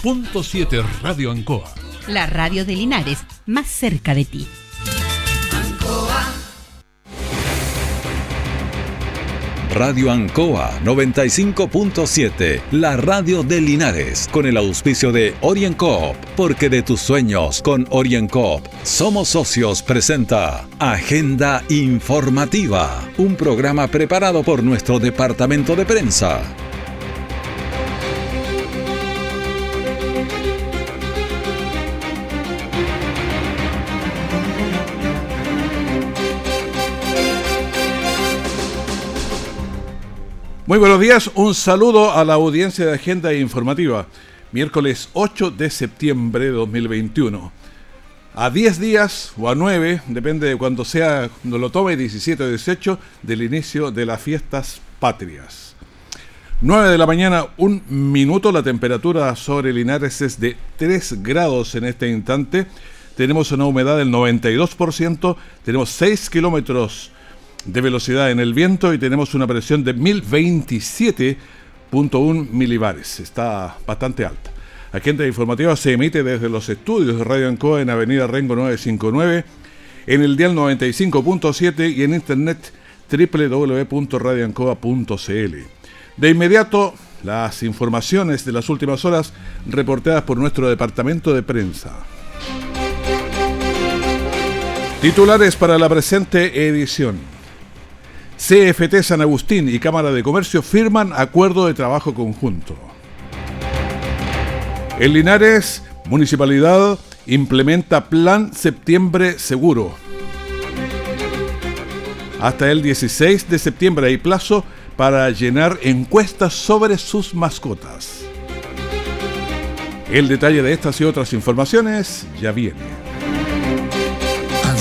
Punto 7 Radio Ancoa. La radio de Linares, más cerca de ti. Radio Ancoa 95.7, la radio de Linares, con el auspicio de OrienCoop, porque de tus sueños con OrienCoop somos socios presenta Agenda Informativa, un programa preparado por nuestro departamento de prensa. Muy buenos días, un saludo a la audiencia de Agenda Informativa. Miércoles 8 de septiembre de 2021. A 10 días o a 9, depende de cuando sea, cuando lo tome, 17 o 18, del inicio de las fiestas patrias. 9 de la mañana, un minuto, la temperatura sobre Linares es de 3 grados en este instante. Tenemos una humedad del 92%, tenemos 6 kilómetros de velocidad en el viento y tenemos una presión de 1027.1 milibares. Está bastante alta. Agenda informativa se emite desde los estudios de Radio Ancoa en Avenida Rengo 959, en el dial 95.7 y en internet www.radioancoa.cl. De inmediato, las informaciones de las últimas horas reportadas por nuestro departamento de prensa. Titulares para la presente edición. CFT San Agustín y Cámara de Comercio firman acuerdo de trabajo conjunto. En Linares, Municipalidad implementa Plan Septiembre Seguro. Hasta el 16 de septiembre hay plazo para llenar encuestas sobre sus mascotas. El detalle de estas y otras informaciones ya viene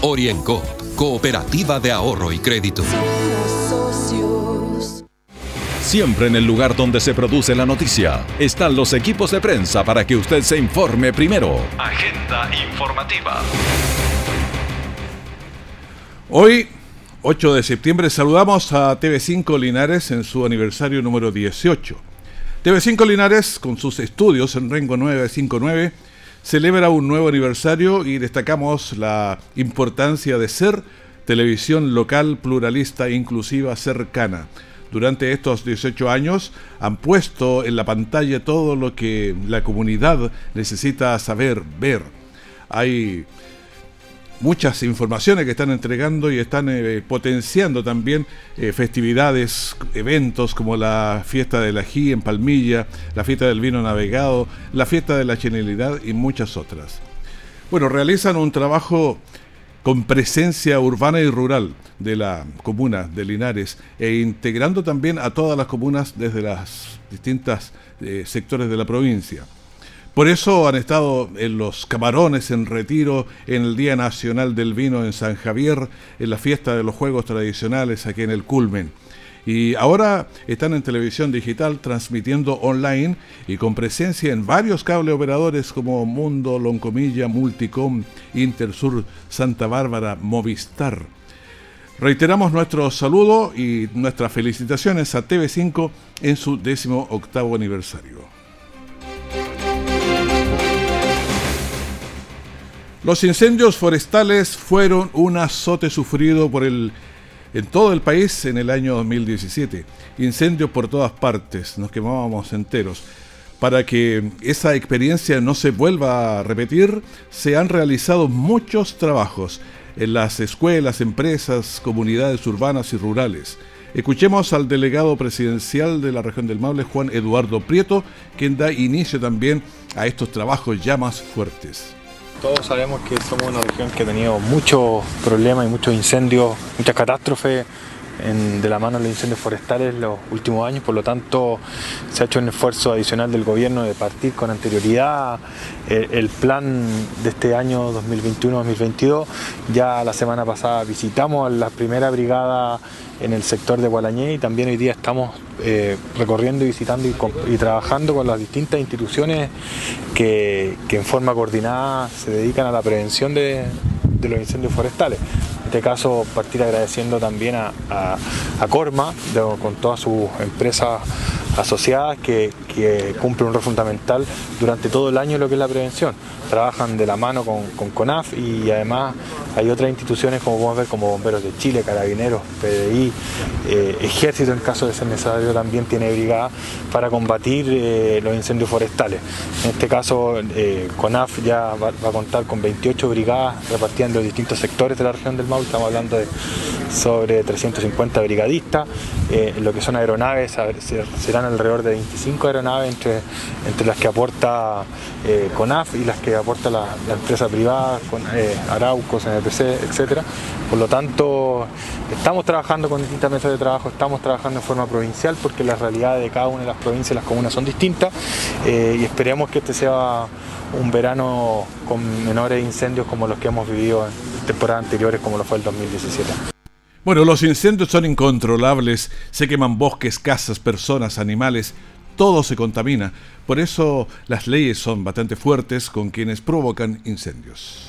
Oriencop, cooperativa de ahorro y crédito. Siempre en el lugar donde se produce la noticia están los equipos de prensa para que usted se informe primero. Agenda informativa. Hoy, 8 de septiembre, saludamos a TV5 Linares en su aniversario número 18. TV5 Linares, con sus estudios en Rengo 959, celebra un nuevo aniversario y destacamos la importancia de ser televisión local, pluralista, inclusiva, cercana. Durante estos 18 años han puesto en la pantalla todo lo que la comunidad necesita saber, ver. Hay muchas informaciones que están entregando y están eh, potenciando también eh, festividades, eventos como la fiesta del ají en Palmilla, la fiesta del vino navegado, la fiesta de la genialidad y muchas otras. Bueno, realizan un trabajo con presencia urbana y rural de la comuna de Linares e integrando también a todas las comunas desde las distintas eh, sectores de la provincia. Por eso han estado en los camarones en retiro, en el Día Nacional del Vino en San Javier, en la fiesta de los Juegos Tradicionales aquí en el Culmen. Y ahora están en televisión digital transmitiendo online y con presencia en varios cable operadores como Mundo, Loncomilla, Multicom, Intersur, Santa Bárbara, Movistar. Reiteramos nuestro saludo y nuestras felicitaciones a TV5 en su décimo octavo aniversario. Los incendios forestales fueron un azote sufrido por el en todo el país en el año 2017. Incendios por todas partes, nos quemábamos enteros. Para que esa experiencia no se vuelva a repetir, se han realizado muchos trabajos en las escuelas, empresas, comunidades urbanas y rurales. Escuchemos al delegado presidencial de la región del Maule, Juan Eduardo Prieto, quien da inicio también a estos trabajos ya más fuertes. Todos sabemos que somos una región que ha tenido muchos problemas y muchos incendios, muchas catástrofes de la mano de los incendios forestales los últimos años, por lo tanto se ha hecho un esfuerzo adicional del gobierno de partir con anterioridad eh, el plan de este año 2021-2022. Ya la semana pasada visitamos a la primera brigada en el sector de Gualañé y también hoy día estamos eh, recorriendo y visitando y, trabajando con las distintas instituciones que, en forma coordinada se dedican a la prevención de, los incendios forestales. Este caso, partir agradeciendo también a, Corma, con todas sus empresas asociadas que, que cumplen un rol fundamental durante todo el año lo que es la prevención. Trabajan de la mano con, con CONAF y además hay otras instituciones como podemos ver como Bomberos de Chile, Carabineros, PDI, eh, Ejército en caso de ser necesario también tiene brigada para combatir eh, los incendios forestales. En este caso eh, CONAF ya va, a contar con 28 brigadas repartidas en los distintos sectores de la región del Maule, estamos hablando de sobre 350 brigadistas, lo que son aeronaves serán alrededor de 25 aeronaves entre, entre las que aporta CONAF y las que aporta la, empresa privada, con, Arauco, CNPC, etcétera. Por lo tanto, estamos trabajando con distintas mesas de trabajo, estamos trabajando en forma provincial porque las realidades de cada una de las provincias y las comunas son distintas eh, y esperemos que este sea un verano con menores incendios como los que hemos vivido en temporadas anteriores como lo fue el 2017. Bueno, los incendios son incontrolables, se queman bosques, casas, personas, animales, todo se contamina. Por eso las leyes son bastante fuertes con quienes provocan incendios.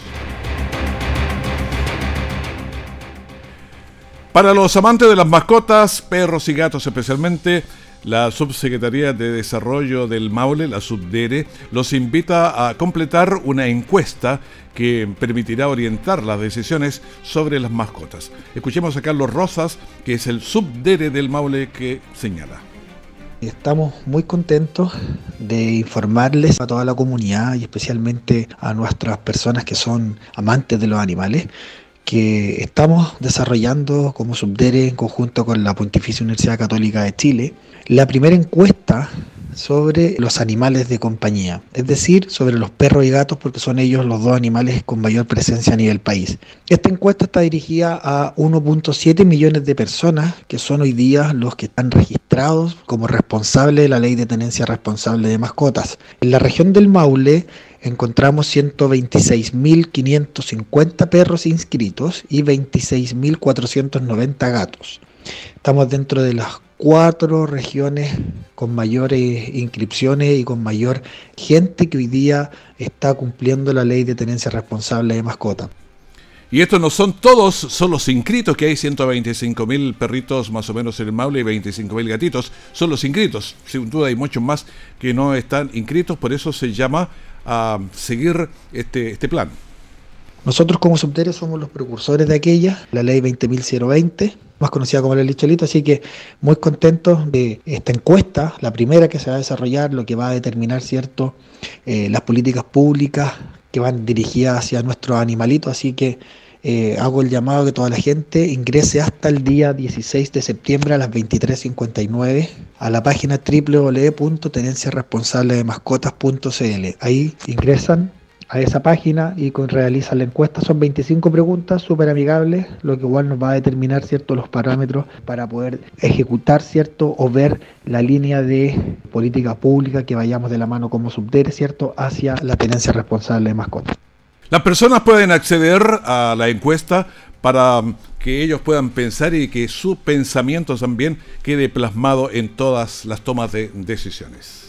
Para los amantes de las mascotas, perros y gatos especialmente, la Subsecretaría de Desarrollo del Maule, la Subdere, los invita a completar una encuesta que permitirá orientar las decisiones sobre las mascotas. Escuchemos a Carlos Rosas, que es el Subdere del Maule, que señala. Estamos muy contentos de informarles a toda la comunidad y especialmente a nuestras personas que son amantes de los animales que estamos desarrollando como Subdere en conjunto con la Pontificia Universidad Católica de Chile la primera encuesta sobre los animales de compañía, es decir, sobre los perros y gatos porque son ellos los dos animales con mayor presencia a nivel país. Esta encuesta está dirigida a 1.7 millones de personas que son hoy día los que están registrados como responsables de la ley de tenencia responsable de mascotas. En la región del Maule encontramos 126.550 perros inscritos y 26.490 gatos. Estamos dentro de las cuatro regiones con mayores inscripciones y con mayor gente que hoy día está cumpliendo la ley de tenencia responsable de mascota. Y estos no son todos, son los inscritos, que hay 125 mil perritos más o menos en el Maule y 25 mil gatitos, son los inscritos. Sin duda hay muchos más que no están inscritos, por eso se llama a seguir este, este plan. Nosotros como subterios somos los precursores de aquella, la ley 20.020, más conocida como la ley Cholito, así que muy contentos de esta encuesta, la primera que se va a desarrollar, lo que va a determinar, ¿cierto?, eh, las políticas públicas que van dirigidas hacia nuestros animalitos, así que eh, hago el llamado a que toda la gente ingrese hasta el día 16 de septiembre a las 23.59 a la página www.tenenciaresponsabledemascotas.cl. Ahí ingresan a esa página y con, realizan la encuesta. Son 25 preguntas súper amigables, lo que igual nos va a determinar cierto los parámetros para poder ejecutar cierto o ver la línea de política pública que vayamos de la mano como subdere cierto hacia la tenencia responsable de mascotas. Las personas pueden acceder a la encuesta para que ellos puedan pensar y que su pensamiento también quede plasmado en todas las tomas de decisiones.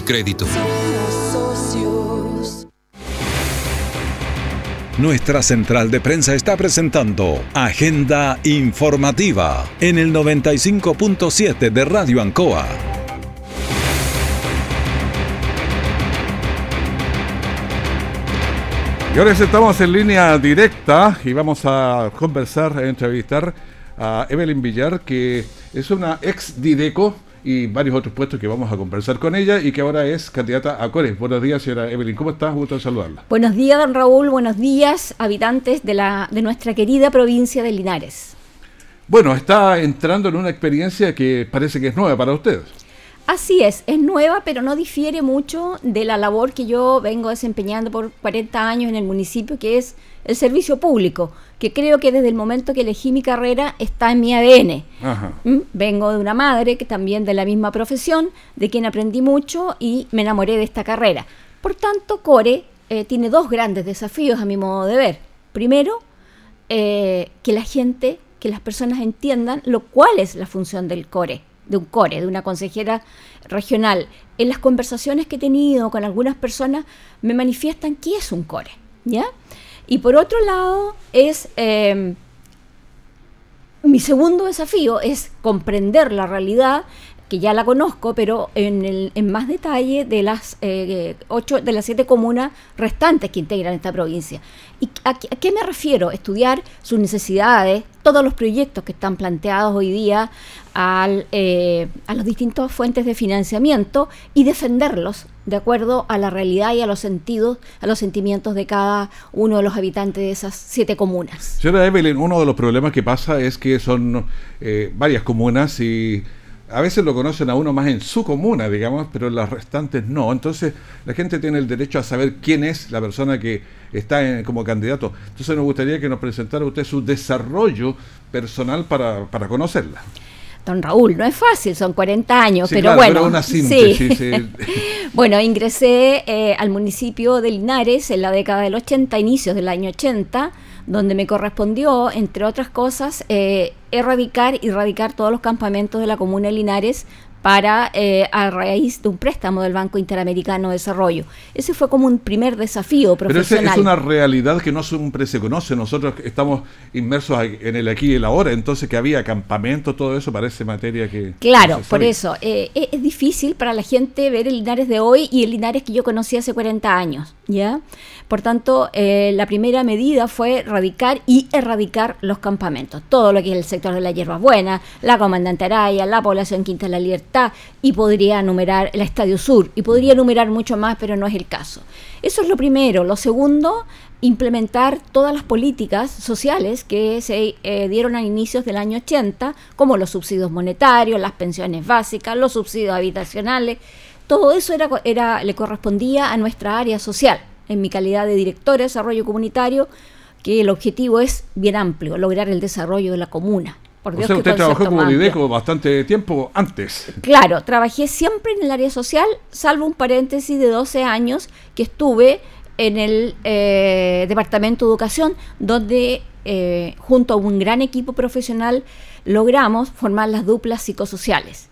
crédito. Nuestra central de prensa está presentando Agenda Informativa en el 95.7 de Radio Ancoa. Y ahora estamos en línea directa y vamos a conversar, a entrevistar a Evelyn Villar, que es una ex Dideco y varios otros puestos que vamos a conversar con ella y que ahora es candidata a. Buenos días, señora Evelyn. ¿Cómo estás? Gusto de saludarla. Buenos días, don Raúl. Buenos días, habitantes de, la, de nuestra querida provincia de Linares. Bueno, está entrando en una experiencia que parece que es nueva para ustedes. Así es, es nueva, pero no difiere mucho de la labor que yo vengo desempeñando por 40 años en el municipio, que es el servicio público, que creo que desde el momento que elegí mi carrera está en mi ADN. ¿Mm? Vengo de una madre que también de la misma profesión, de quien aprendí mucho y me enamoré de esta carrera. Por tanto, Core eh, tiene dos grandes desafíos a mi modo de ver. Primero, eh, que la gente, que las personas entiendan lo cuál es la función del Core de un core, de una consejera regional, en las conversaciones que he tenido con algunas personas me manifiestan qué es un core, ¿ya? Y por otro lado es em, mi segundo desafío es comprender la realidad que ya la conozco, pero en, el, en más detalle de las eh, ocho, de las siete comunas restantes que integran esta provincia. ¿Y a, qué me refiero? Estudiar sus necesidades, todos los proyectos que están planteados hoy día al, eh, a las distintas fuentes de financiamiento y defenderlos de acuerdo a la realidad y a los sentidos, a los sentimientos de cada uno de los habitantes de esas siete comunas. Señora Evelyn, uno de los problemas que pasa es que son eh, varias comunas y a veces lo conocen a uno más en su comuna, digamos, pero las restantes no. Entonces, la gente tiene el derecho a saber quién es la persona que está como candidato. Entonces, nos gustaría que nos presentara usted su desarrollo personal para, para conocerla. Don Raúl, no es fácil, son 40 años, pero bueno. una síntesis, sí. bueno, ingresé eh, al municipio de Linares en la década del 80, inicios del año 80 donde me correspondió, entre otras cosas, eh, erradicar y erradicar todos los campamentos de la comuna de Linares para eh, a raíz de un préstamo del Banco Interamericano de Desarrollo. Ese fue como un primer desafío profesional. Pero es una realidad que no siempre se conoce. Nosotros estamos inmersos en el aquí y el ahora, entonces que había campamentos, todo eso parece materia que... Claro, por eso. Eh, es difícil para la gente ver el Linares de hoy y el Linares que yo conocí hace 40 años, ¿ya? Por tanto, eh, la primera medida fue erradicar y erradicar los campamentos. Todo lo que es el sector de la hierba buena, la Comandante Araya, la población Quinta de la Libertad, y podría numerar el Estadio Sur y podría numerar mucho más, pero no es el caso. Eso es lo primero. Lo segundo, implementar todas las políticas sociales que se eh, dieron a inicios del año 80, como los subsidios monetarios, las pensiones básicas, los subsidios habitacionales. Todo eso era, era, le correspondía a nuestra área social. En mi calidad de directora de desarrollo comunitario, que el objetivo es bien amplio, lograr el desarrollo de la comuna. Por Dios, o sea, usted trabajó como Dideco bastante tiempo antes. Claro, trabajé siempre en el área social, salvo un paréntesis de 12 años que estuve en el eh, Departamento de Educación, donde eh, junto a un gran equipo profesional logramos formar las duplas psicosociales.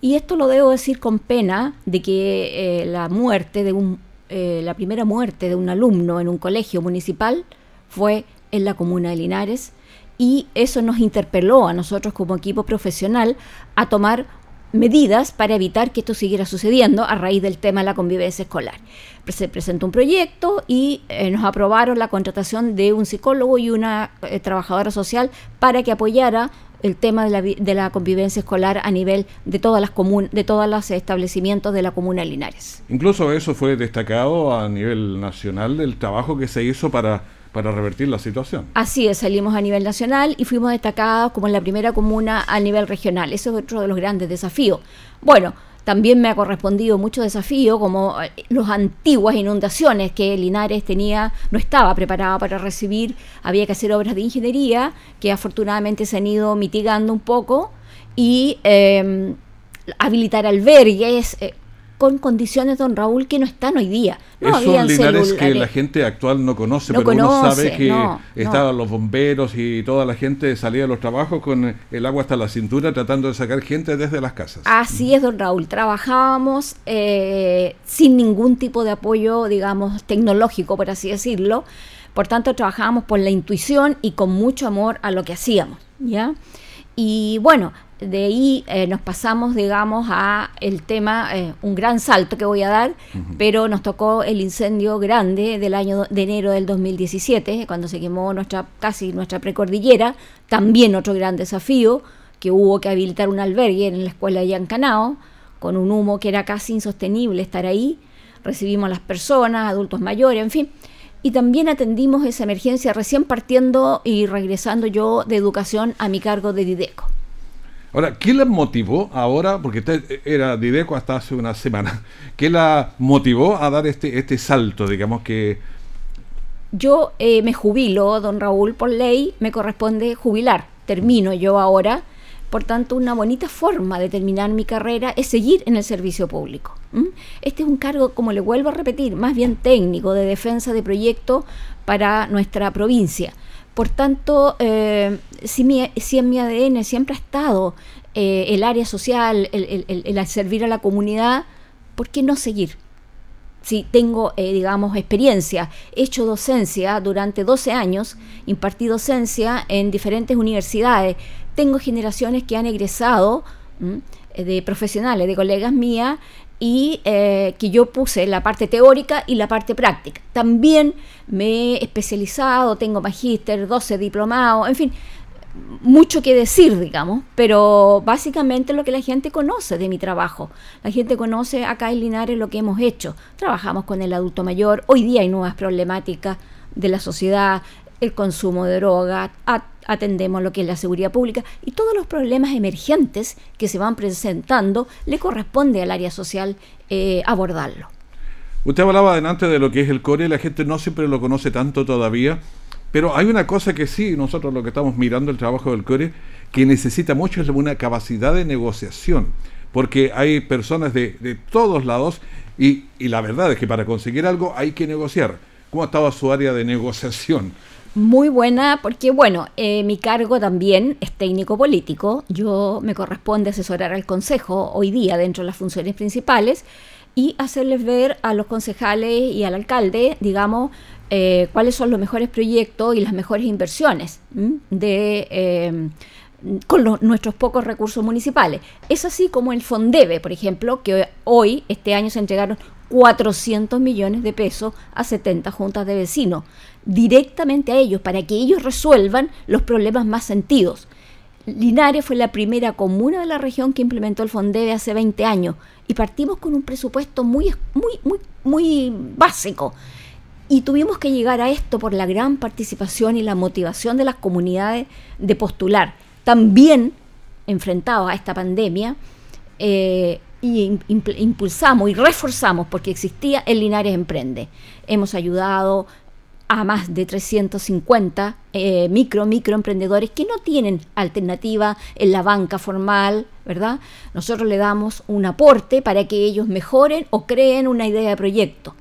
Y esto lo debo decir con pena de que eh, la muerte de un, la primera muerte de un alumno en un colegio municipal fue en la comuna de Linares y eso nos interpeló a nosotros como equipo profesional a tomar medidas para evitar que esto siguiera sucediendo a raíz del tema de la convivencia escolar. Se presentó un proyecto y eh, nos aprobaron la contratación de un psicólogo y una eh, trabajadora social para que apoyara el tema de la, de la convivencia escolar a nivel de todas las de todos los establecimientos de la comuna de Linares. Incluso eso fue destacado a nivel nacional del trabajo que se hizo para para revertir la situación. Así es, salimos a nivel nacional y fuimos destacados como la primera comuna a nivel regional. Eso es otro de los grandes desafíos. Bueno, también me ha correspondido mucho desafío, como eh, las antiguas inundaciones que Linares tenía, no estaba preparada para recibir, había que hacer obras de ingeniería que afortunadamente se han ido mitigando un poco y eh, habilitar albergues. Eh, con condiciones, don Raúl, que no están hoy día. No Esos Linares que la gente actual no conoce, pero uno sabe que estaban los bomberos y toda la gente salía de los trabajos con el agua hasta la cintura tratando de sacar gente desde las casas. Así es, don Raúl. Trabajábamos eh, sin ningún tipo de apoyo, digamos, tecnológico, por así decirlo. Por tanto, trabajábamos por la intuición y con mucho amor a lo que hacíamos, ¿ya? Y bueno, de ahí eh, nos pasamos, digamos, a el tema, eh, un gran salto que voy a dar, pero nos tocó el incendio grande del año de enero del 2017, cuando se quemó nuestra casi nuestra precordillera, también otro gran desafío, que hubo que habilitar un albergue en la escuela de Yancanao, con un humo que era casi insostenible estar ahí, recibimos a las personas, adultos mayores, en fin, y también atendimos esa emergencia recién partiendo y regresando yo de educación a mi cargo de Dideco. Ahora, ¿qué la motivó ahora? Porque usted era Dideco hasta hace una semana. ¿Qué la motivó a dar este, este salto, digamos que... Yo eh, me jubilo, don Raúl, por ley me corresponde jubilar. Termino yo ahora. Por tanto, una bonita forma de terminar mi carrera es seguir en el servicio público. Este es un cargo, como le vuelvo a repetir, más bien técnico, de defensa de proyectos para nuestra provincia. Por tanto, eh, si, en mi ADN siempre ha estado eh, el área social, el, servir a la comunidad, ¿por qué no seguir? Si tengo, eh, digamos, experiencia, he hecho docencia durante 12 años, impartí docencia en diferentes universidades, tengo generaciones que han egresado de profesionales, de colegas mías, y eh, que yo puse la parte teórica y la parte práctica. También me he especializado, tengo magíster, 12 diplomados, en fin, mucho que decir, digamos, pero básicamente lo que la gente conoce de mi trabajo. La gente conoce acá en Linares lo que hemos hecho. Trabajamos con el adulto mayor, hoy día hay nuevas problemáticas de la sociedad, el consumo de droga, atendemos lo que es la seguridad pública y todos los problemas emergentes que se van presentando le corresponde al área social eh, abordarlo. Usted hablaba adelante de lo que es el CORE, la gente no siempre lo conoce tanto todavía, pero hay una cosa que sí, nosotros lo que estamos mirando el trabajo del CORE, que necesita mucho es una capacidad de negociación, porque hay personas de, todos lados y, y la verdad es que para conseguir algo hay que negociar. ¿Cómo estaba su área de negociación? Muy buena porque, bueno, eh, mi cargo también es técnico político. Yo me corresponde asesorar al Consejo hoy día dentro de las funciones principales y hacerles ver a los concejales y al alcalde, digamos, eh, cuáles son los mejores proyectos y las mejores inversiones de... Eh, con nuestros pocos recursos municipales. Es así como el Fondebe, por ejemplo, que hoy, este año, se entregaron 400 millones de pesos a 70 juntas de vecinos directamente a ellos para que ellos resuelvan los problemas más sentidos. Linares fue la primera comuna de la región que implementó el Fondebe hace 20 años y partimos con un presupuesto muy, muy, muy, muy básico. Y tuvimos que llegar a esto por la gran participación y la motivación de las comunidades de postular. También enfrentados a esta pandemia, eh, y impulsamos y reforzamos porque existía el Linares Emprende. Hemos ayudado a más de 350 eh, micro, microemprendedores que no tienen alternativa en la banca formal, ¿verdad? Nosotros le damos un aporte para que ellos mejoren o creen una idea de proyecto.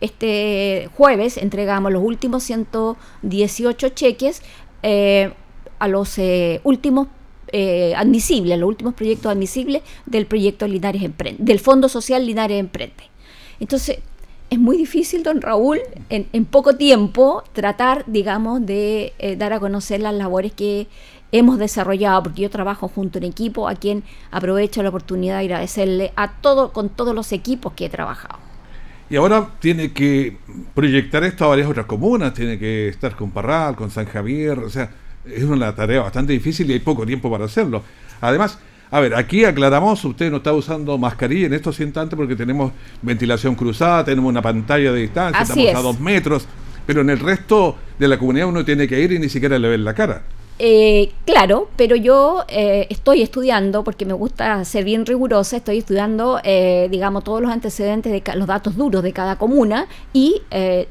Este jueves entregamos los últimos 118 cheques eh, a los eh, últimos admisibles, los últimos proyectos admisibles del proyecto Linares Emprende, del Fondo Social Linares Emprende. Entonces, es muy difícil, don Raúl, en, poco tiempo tratar, digamos, de eh, dar a conocer las labores que hemos desarrollado, porque yo trabajo junto un equipo a quien aprovecho la oportunidad de agradecerle a todo, con todos los equipos que he trabajado. Y ahora tiene que proyectar esto a varias otras comunas, tiene que estar con Parral, con San Javier, o sea, es una tarea bastante difícil y hay poco tiempo para hacerlo. Además, a ver, aquí aclaramos, usted no está usando mascarilla en estos instantes porque tenemos ventilación cruzada, tenemos una pantalla de distancia, estamos a dos metros, pero en el resto de la comunidad uno tiene que ir y ni siquiera le ven la cara. Eh, claro, pero yo eh, estoy estudiando, porque me gusta ser bien rigurosa, estoy estudiando, eh, digamos, todos los antecedentes, de los datos duros de cada comuna y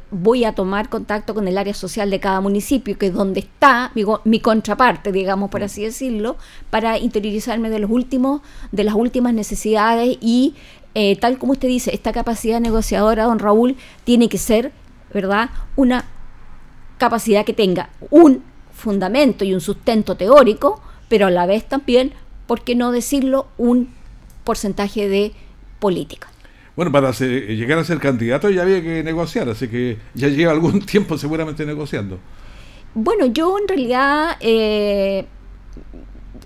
voy a tomar contacto con el área social de cada municipio, que es donde está mi, mi contraparte, digamos, por así decirlo, para interiorizarme de los últimos, de las últimas necesidades y tal como usted dice, esta capacidad negociadora, don Raúl, tiene que ser, ¿verdad?, una capacidad que tenga un fundamento y un sustento teórico, pero a la vez también, ¿por qué no decirlo?, un porcentaje de política. Bueno, para llegar a ser candidato ya había que negociar, así que ya lleva algún tiempo seguramente negociando. Bueno, yo en realidad eh,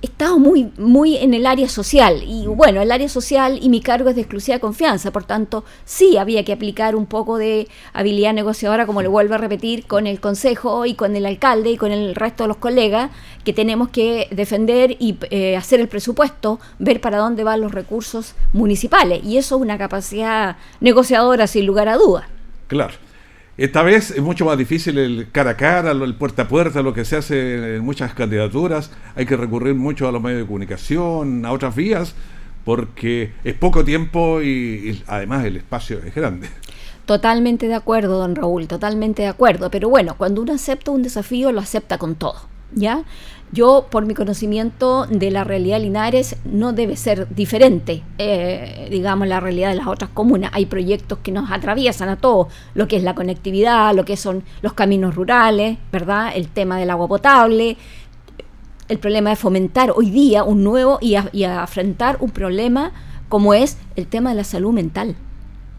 estado muy, muy en el área social. Y bueno, el área social y mi cargo es de exclusiva confianza. Por tanto, sí había que aplicar un poco de habilidad negociadora, como le vuelvo a repetir, con el consejo y con el alcalde y con el resto de los colegas, que tenemos que defender y eh, hacer el presupuesto, ver para dónde van los recursos municipales. Y eso es una capacidad negociadora, sin lugar a dudas. Claro. Esta vez es mucho más difícil el cara a cara, el puerta a puerta, lo que se hace en muchas candidaturas. Hay que recurrir mucho a los medios de comunicación, a otras vías, porque es poco tiempo y, además el espacio es grande. Totalmente de acuerdo, don Raúl, totalmente de acuerdo. Pero bueno, cuando uno acepta un desafío, lo acepta con todo. ¿Ya? Yo, por mi conocimiento de la realidad de Linares, no debe ser diferente, eh, digamos, la realidad de las otras comunas. Hay proyectos que nos atraviesan a todos, lo que es la conectividad, lo que son los caminos rurales, ¿verdad? El tema del agua potable, el problema de fomentar hoy día un nuevo y, y afrontar un problema como es el tema de la salud mental.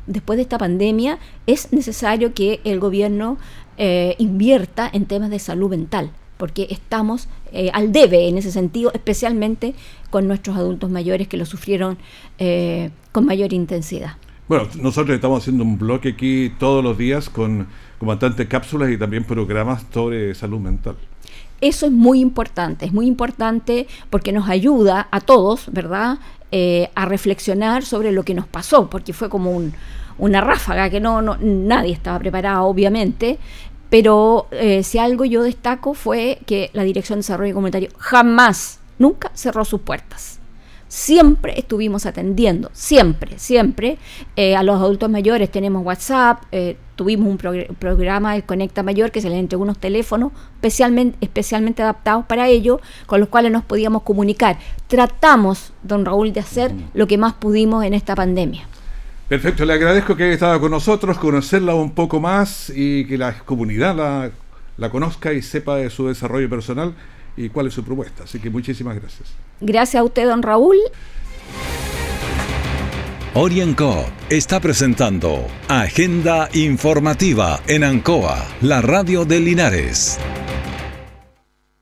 Después de esta pandemia es necesario que el gobierno eh, invierta en temas de salud mental porque estamos eh, al debe en ese sentido, especialmente con nuestros adultos mayores que lo sufrieron eh, con mayor intensidad. Bueno, nosotros estamos haciendo un bloque aquí todos los días con, con bastantes cápsulas y también programas sobre salud mental. Eso es muy importante, es muy importante porque nos ayuda a todos, ¿verdad?, eh, a reflexionar sobre lo que nos pasó, porque fue como una ráfaga que no, no, nadie estaba preparado, obviamente, pero eh, si algo yo destaco fue que la Dirección de Desarrollo Comunitario jamás, nunca cerró sus puertas. Siempre estuvimos atendiendo, siempre, siempre. Eh, a los adultos mayores tenemos WhatsApp, eh, tuvimos un programa, el Conecta Mayor, que se les entregó unos teléfonos especialmente, especialmente adaptados para ello, con los cuales nos podíamos comunicar. Tratamos, don Raúl, de hacer lo que más pudimos en esta pandemia. Perfecto, le agradezco que haya estado con nosotros, conocerla un poco más y que la comunidad la, la conozca y sepa de su desarrollo personal y cuál es su propuesta. Así que muchísimas gracias. Gracias a usted, don Raúl. Orienco está presentando Agenda Informativa en Ancoa, la radio de Linares.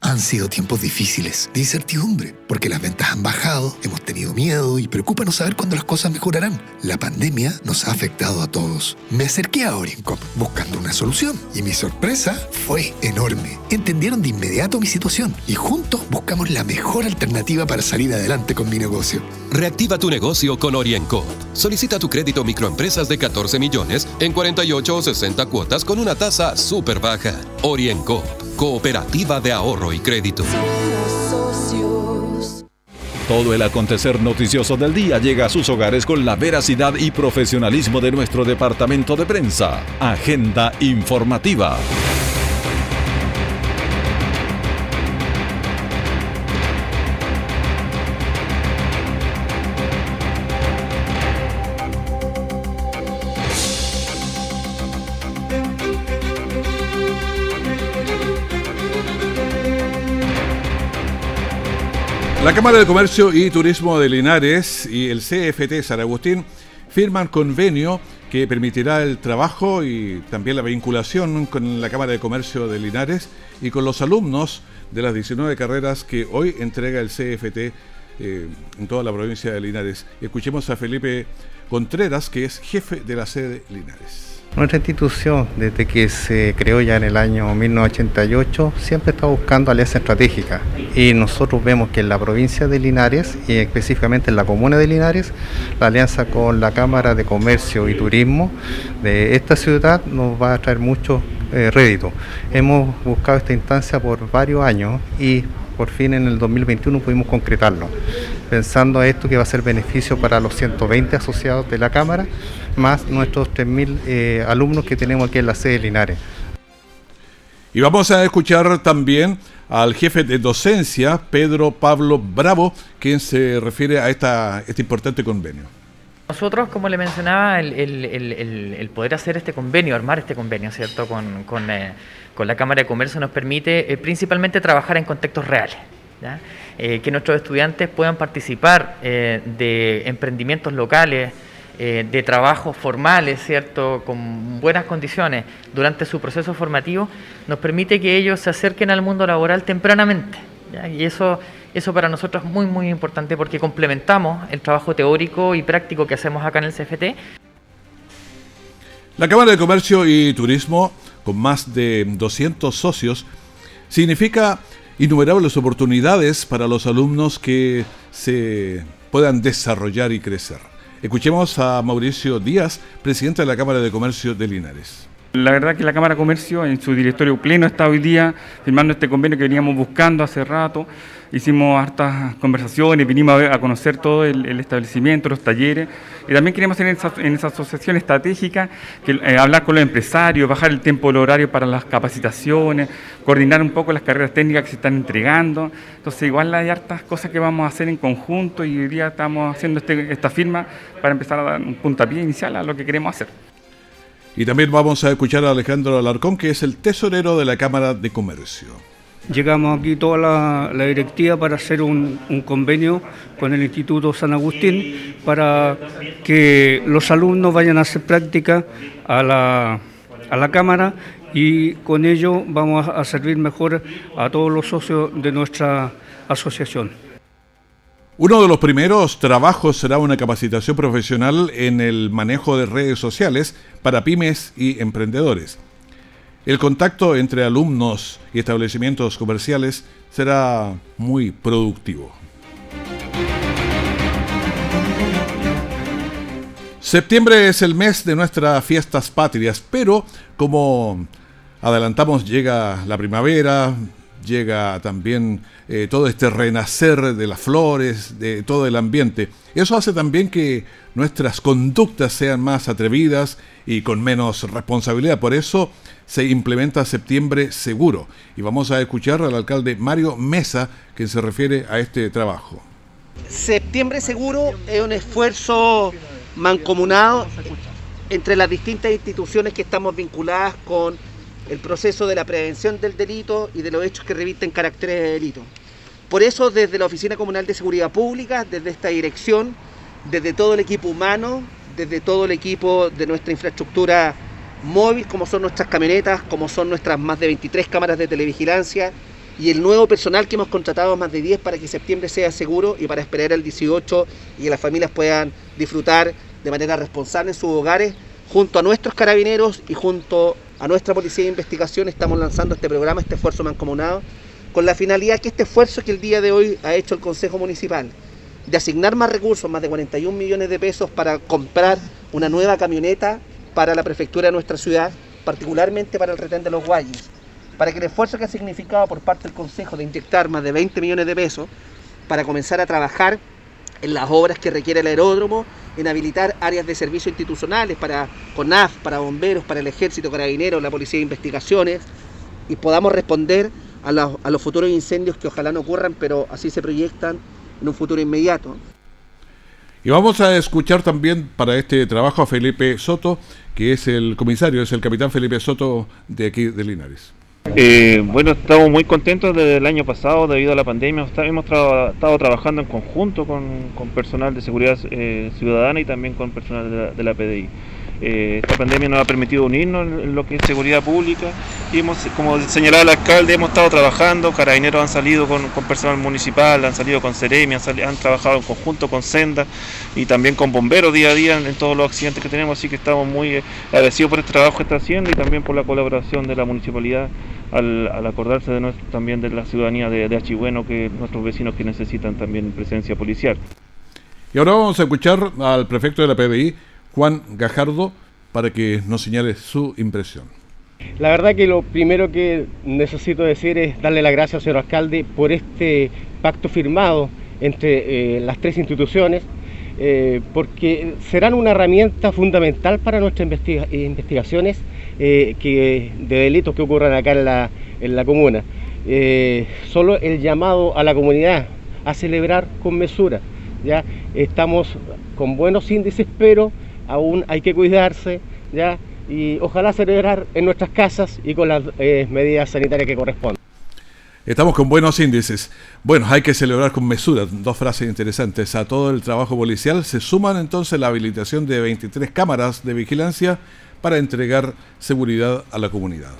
Han sido tiempos difíciles, de incertidumbre, porque las ventas han bajado, hemos tenido miedo y preocupa no saber cuándo las cosas mejorarán. La pandemia nos ha afectado a todos. Me acerqué a OrienCop buscando una solución y mi sorpresa fue enorme. Entendieron de inmediato mi situación y juntos buscamos la mejor alternativa para salir adelante con mi negocio. Reactiva tu negocio con OrienCop. Solicita tu crédito microempresas de 14 millones en 48 o 60 cuotas con una tasa súper baja. OrienCop Cooperativa de Ahorro y Crédito. Todo el acontecer noticioso del día llega a sus hogares con la veracidad y profesionalismo de nuestro departamento de prensa. Agenda informativa. La Cámara de Comercio y Turismo de Linares y el CFT San Agustín firman convenio que permitirá el trabajo y también la vinculación con la Cámara de Comercio de Linares y con los alumnos de las 19 carreras que hoy entrega el CFT eh, en toda la provincia de Linares. Escuchemos a Felipe Contreras, que es jefe de la sede Linares. Nuestra institución, desde que se creó ya en el año 1988, siempre está buscando alianza estratégica. Y nosotros vemos que en la provincia de Linares, y específicamente en la comuna de Linares, la alianza con la Cámara de Comercio y Turismo de esta ciudad nos va a traer mucho eh, rédito. Hemos buscado esta instancia por varios años y por fin en el 2021 pudimos concretarlo, pensando a esto que va a ser beneficio para los 120 asociados de la Cámara, más nuestros 3.000 eh, alumnos que tenemos aquí en la sede de Linares. Y vamos a escuchar también al jefe de docencia, Pedro Pablo Bravo, quien se refiere a esta, este importante convenio. Nosotros, como le mencionaba, el, poder hacer este convenio, armar este convenio, ¿cierto?, con, con, eh, la Cámara de Comercio nos permite eh, principalmente trabajar en contextos reales. Eh, que nuestros estudiantes puedan participar de emprendimientos locales, de trabajos formales, ¿cierto?, con buenas condiciones durante su proceso formativo, nos permite que ellos se acerquen al mundo laboral tempranamente. Y eso Eso para nosotros es muy, muy importante porque complementamos el trabajo teórico y práctico que hacemos acá en el CFT. La Cámara de Comercio y Turismo, con más de 200 socios, significa innumerables oportunidades para los alumnos que se puedan desarrollar y crecer. Escuchemos a Mauricio Díaz, presidente de la Cámara de Comercio de Linares. La verdad que la Cámara de Comercio en su directorio pleno está hoy día firmando este convenio que veníamos buscando hace rato. Hicimos hartas conversaciones, vinimos a, conocer todo el, establecimiento, los talleres. Y también queremos tener en esa, asociación estratégica eh, hablar con los empresarios, bajar el tiempo del horario para las capacitaciones, coordinar un poco las carreras técnicas que se están entregando. Entonces igual hay hartas cosas que vamos a hacer en conjunto y hoy día estamos haciendo este, esta firma para empezar a dar un puntapié inicial a lo que queremos hacer. Y también vamos a escuchar a Alejandro Alarcón, que es el tesorero de la Cámara de Comercio. Llegamos aquí toda la, directiva para hacer un, convenio con el Instituto San Agustín para que los alumnos vayan a hacer práctica a la, a la Cámara y con ello vamos a servir mejor a todos los socios de nuestra asociación. Uno de los primeros trabajos será una capacitación profesional en el manejo de redes sociales para pymes y emprendedores. El contacto entre alumnos y establecimientos comerciales será muy productivo. Septiembre es el mes de nuestras fiestas patrias, pero como adelantamos llega la primavera, llega también eh, todo este renacer de las flores, de todo el ambiente. Eso hace también que nuestras conductas sean más atrevidas y con menos responsabilidad. Por eso se implementa septiembre seguro. Y vamos a escuchar al alcalde Mario Mesa, que se refiere a este trabajo. Septiembre seguro es un esfuerzo mancomunado entre las distintas instituciones que estamos vinculadas con el proceso de la prevención del delito y de los hechos que revisten caracteres de delito. Por eso, desde la Oficina Comunal de Seguridad Pública, desde esta dirección, desde todo el equipo humano, desde todo el equipo de nuestra infraestructura móvil, como son nuestras camionetas, como son nuestras más de 23 cámaras de televigilancia y el nuevo personal que hemos contratado, más de 10, para que septiembre sea seguro y para esperar el 18 y que las familias puedan disfrutar de manera responsable en sus hogares, junto a nuestros carabineros y junto a nuestra Policía de Investigación estamos lanzando este programa, este esfuerzo mancomunado, con la finalidad que este esfuerzo que el día de hoy ha hecho el Consejo Municipal, de asignar más recursos, más de 41 millones de pesos para comprar una nueva camioneta para la prefectura de nuestra ciudad, particularmente para el retén de los Guayes, para que el esfuerzo que ha significado por parte del Consejo de inyectar más de 20 millones de pesos para comenzar a trabajar en las obras que requiere el aeródromo, en habilitar áreas de servicio institucionales para CONAF, para bomberos, para el ejército, carabineros, la policía de investigaciones, y podamos responder a, a los futuros incendios que ojalá no ocurran, pero así se proyectan en un futuro inmediato. Y vamos a escuchar también para este trabajo a Felipe Soto, que es el comisario, es el capitán Felipe Soto de aquí de Linares. Eh, bueno, estamos muy contentos desde el año pasado debido a la pandemia. Hemos estado trabajando en conjunto con, personal de seguridad eh, ciudadana y también con personal de la, PDI. Eh, esta pandemia nos ha permitido unirnos en lo que es seguridad pública y hemos, como señalaba el alcalde, hemos estado trabajando, carabineros han salido con, personal municipal, han salido con Ceremi, han, trabajado en conjunto con Senda y también con bomberos día a día en, todos los accidentes que tenemos, así que estamos muy agradecidos por este trabajo que está haciendo y también por la colaboración de la municipalidad al, acordarse de también de la ciudadanía de, de que nuestros vecinos que necesitan también presencia policial. Y ahora vamos a escuchar al prefecto de la PBI, Juan Gajardo, para que nos señale su impresión. La verdad que lo primero que necesito decir es darle las gracias, señor alcalde, por este pacto firmado entre eh, las tres instituciones, eh, porque serán una herramienta fundamental para nuestras investigaciones eh, que, de delitos que ocurran acá en la, en la comuna. Solo el llamado a la comunidad a celebrar con mesura. ¿ya? Estamos con buenos índices, pero aún hay que cuidarse ¿ya? y ojalá celebrar en nuestras casas y con las eh, medidas sanitarias que corresponden. Estamos con buenos índices. Bueno, hay que celebrar con mesura. Dos frases interesantes. A todo el trabajo policial se suman entonces la habilitación de 23 cámaras de vigilancia para entregar seguridad a la comunidad.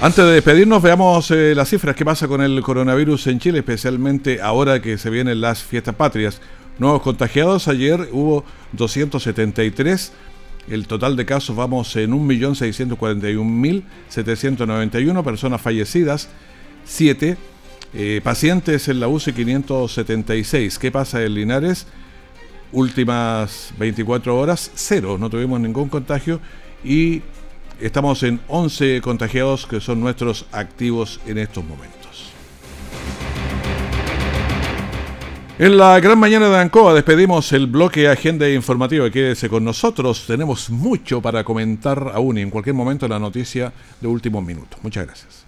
Antes de despedirnos, veamos eh, las cifras. ¿Qué pasa con el coronavirus en Chile, especialmente ahora que se vienen las fiestas patrias? Nuevos contagiados, ayer hubo 273. El total de casos vamos en 1.641.791 personas fallecidas, 7 eh, pacientes en la UCI 576. ¿Qué pasa en Linares? Últimas 24 horas, cero, no tuvimos ningún contagio y Estamos en 11 contagiados que son nuestros activos en estos momentos. En la gran mañana de Ancoa despedimos el bloque Agenda Informativa. Quédese con nosotros. Tenemos mucho para comentar aún y en cualquier momento la noticia de último minuto. Muchas gracias.